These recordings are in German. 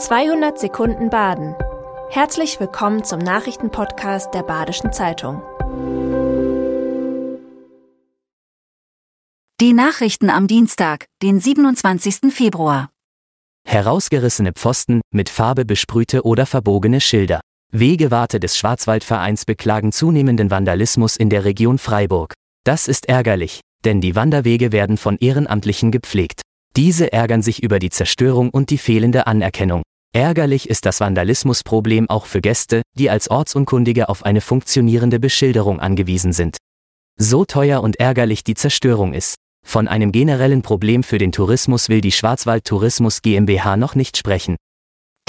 200 Sekunden Baden. Herzlich willkommen zum Nachrichtenpodcast der Badischen Zeitung. Die Nachrichten am Dienstag, den 27. Februar. Herausgerissene Pfosten, mit Farbe besprühte oder verbogene Schilder. Wegewarte des Schwarzwaldvereins beklagen zunehmenden Vandalismus in der Region Freiburg. Das ist ärgerlich, denn die Wanderwege werden von Ehrenamtlichen gepflegt. Diese ärgern sich über die Zerstörung und die fehlende Anerkennung. Ärgerlich ist das Vandalismusproblem auch für Gäste, die als Ortsunkundige auf eine funktionierende Beschilderung angewiesen sind. So teuer und ärgerlich die Zerstörung ist. Von einem generellen Problem für den Tourismus will die Schwarzwald Tourismus GmbH noch nicht sprechen.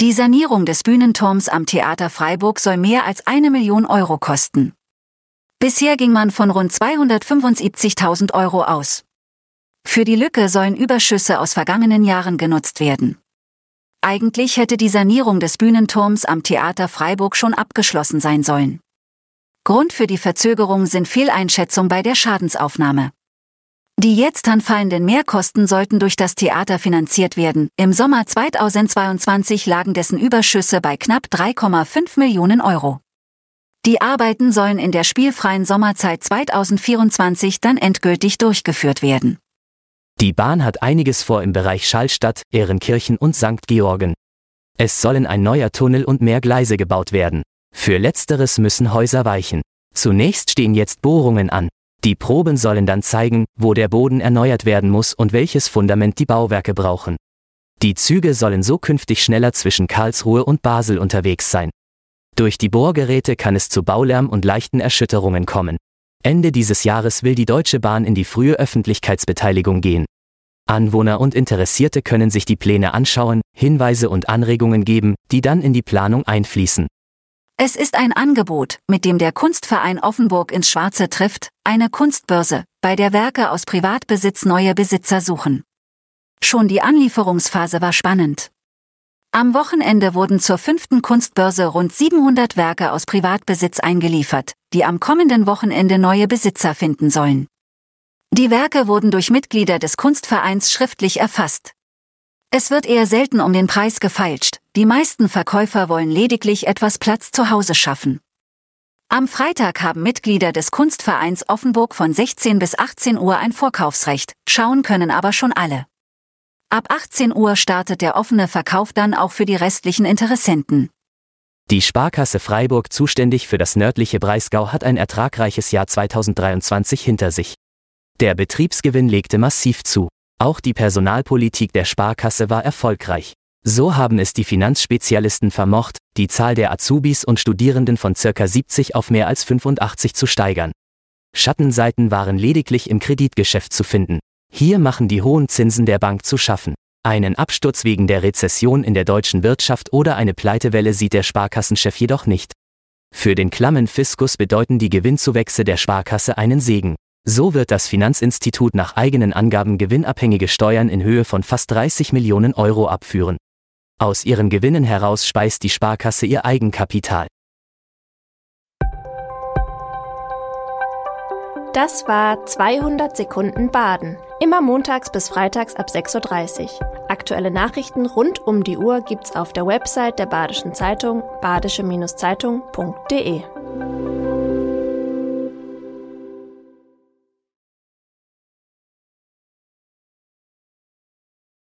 Die Sanierung des Bühnenturms am Theater Freiburg soll mehr als eine Million Euro kosten. Bisher ging man von rund 275.000 Euro aus. Für die Lücke sollen Überschüsse aus vergangenen Jahren genutzt werden. Eigentlich hätte die Sanierung des Bühnenturms am Theater Freiburg schon abgeschlossen sein sollen. Grund für die Verzögerung sind Fehleinschätzung bei der Schadensaufnahme. Die jetzt anfallenden Mehrkosten sollten durch das Theater finanziert werden. Im Sommer 2022 lagen dessen Überschüsse bei knapp 3,5 Millionen Euro. Die Arbeiten sollen in der spielfreien Sommerzeit 2024 dann endgültig durchgeführt werden. Die Bahn hat einiges vor im Bereich Schallstadt, Ehrenkirchen und St. Georgen. Es sollen ein neuer Tunnel und mehr Gleise gebaut werden. Für letzteres müssen Häuser weichen. Zunächst stehen jetzt Bohrungen an. Die Proben sollen dann zeigen, wo der Boden erneuert werden muss und welches Fundament die Bauwerke brauchen. Die Züge sollen so künftig schneller zwischen Karlsruhe und Basel unterwegs sein. Durch die Bohrgeräte kann es zu Baulärm und leichten Erschütterungen kommen. Ende dieses Jahres will die Deutsche Bahn in die frühe Öffentlichkeitsbeteiligung gehen. Anwohner und Interessierte können sich die Pläne anschauen, Hinweise und Anregungen geben, die dann in die Planung einfließen. Es ist ein Angebot, mit dem der Kunstverein Offenburg ins Schwarze trifft, eine Kunstbörse, bei der Werke aus Privatbesitz neue Besitzer suchen. Schon die Anlieferungsphase war spannend. Am Wochenende wurden zur fünften Kunstbörse rund 700 Werke aus Privatbesitz eingeliefert, die am kommenden Wochenende neue Besitzer finden sollen. Die Werke wurden durch Mitglieder des Kunstvereins schriftlich erfasst. Es wird eher selten um den Preis gefeilscht, die meisten Verkäufer wollen lediglich etwas Platz zu Hause schaffen. Am Freitag haben Mitglieder des Kunstvereins Offenburg von 16 bis 18 Uhr ein Vorkaufsrecht, schauen können aber schon alle. Ab 18 Uhr startet der offene Verkauf dann auch für die restlichen Interessenten. Die Sparkasse Freiburg zuständig für das nördliche Breisgau hat ein ertragreiches Jahr 2023 hinter sich. Der Betriebsgewinn legte massiv zu. Auch die Personalpolitik der Sparkasse war erfolgreich. So haben es die Finanzspezialisten vermocht, die Zahl der Azubis und Studierenden von ca. 70 auf mehr als 85 zu steigern. Schattenseiten waren lediglich im Kreditgeschäft zu finden. Hier machen die hohen Zinsen der Bank zu schaffen. Einen Absturz wegen der Rezession in der deutschen Wirtschaft oder eine Pleitewelle sieht der Sparkassenchef jedoch nicht. Für den klammen Fiskus bedeuten die Gewinnzuwächse der Sparkasse einen Segen. So wird das Finanzinstitut nach eigenen Angaben gewinnabhängige Steuern in Höhe von fast 30 Millionen Euro abführen. Aus ihren Gewinnen heraus speist die Sparkasse ihr Eigenkapital. Das war 200 Sekunden Baden. Immer montags bis freitags ab 6.30 Uhr. Aktuelle Nachrichten rund um die Uhr gibt's auf der Website der Badischen Zeitung badische-zeitung.de.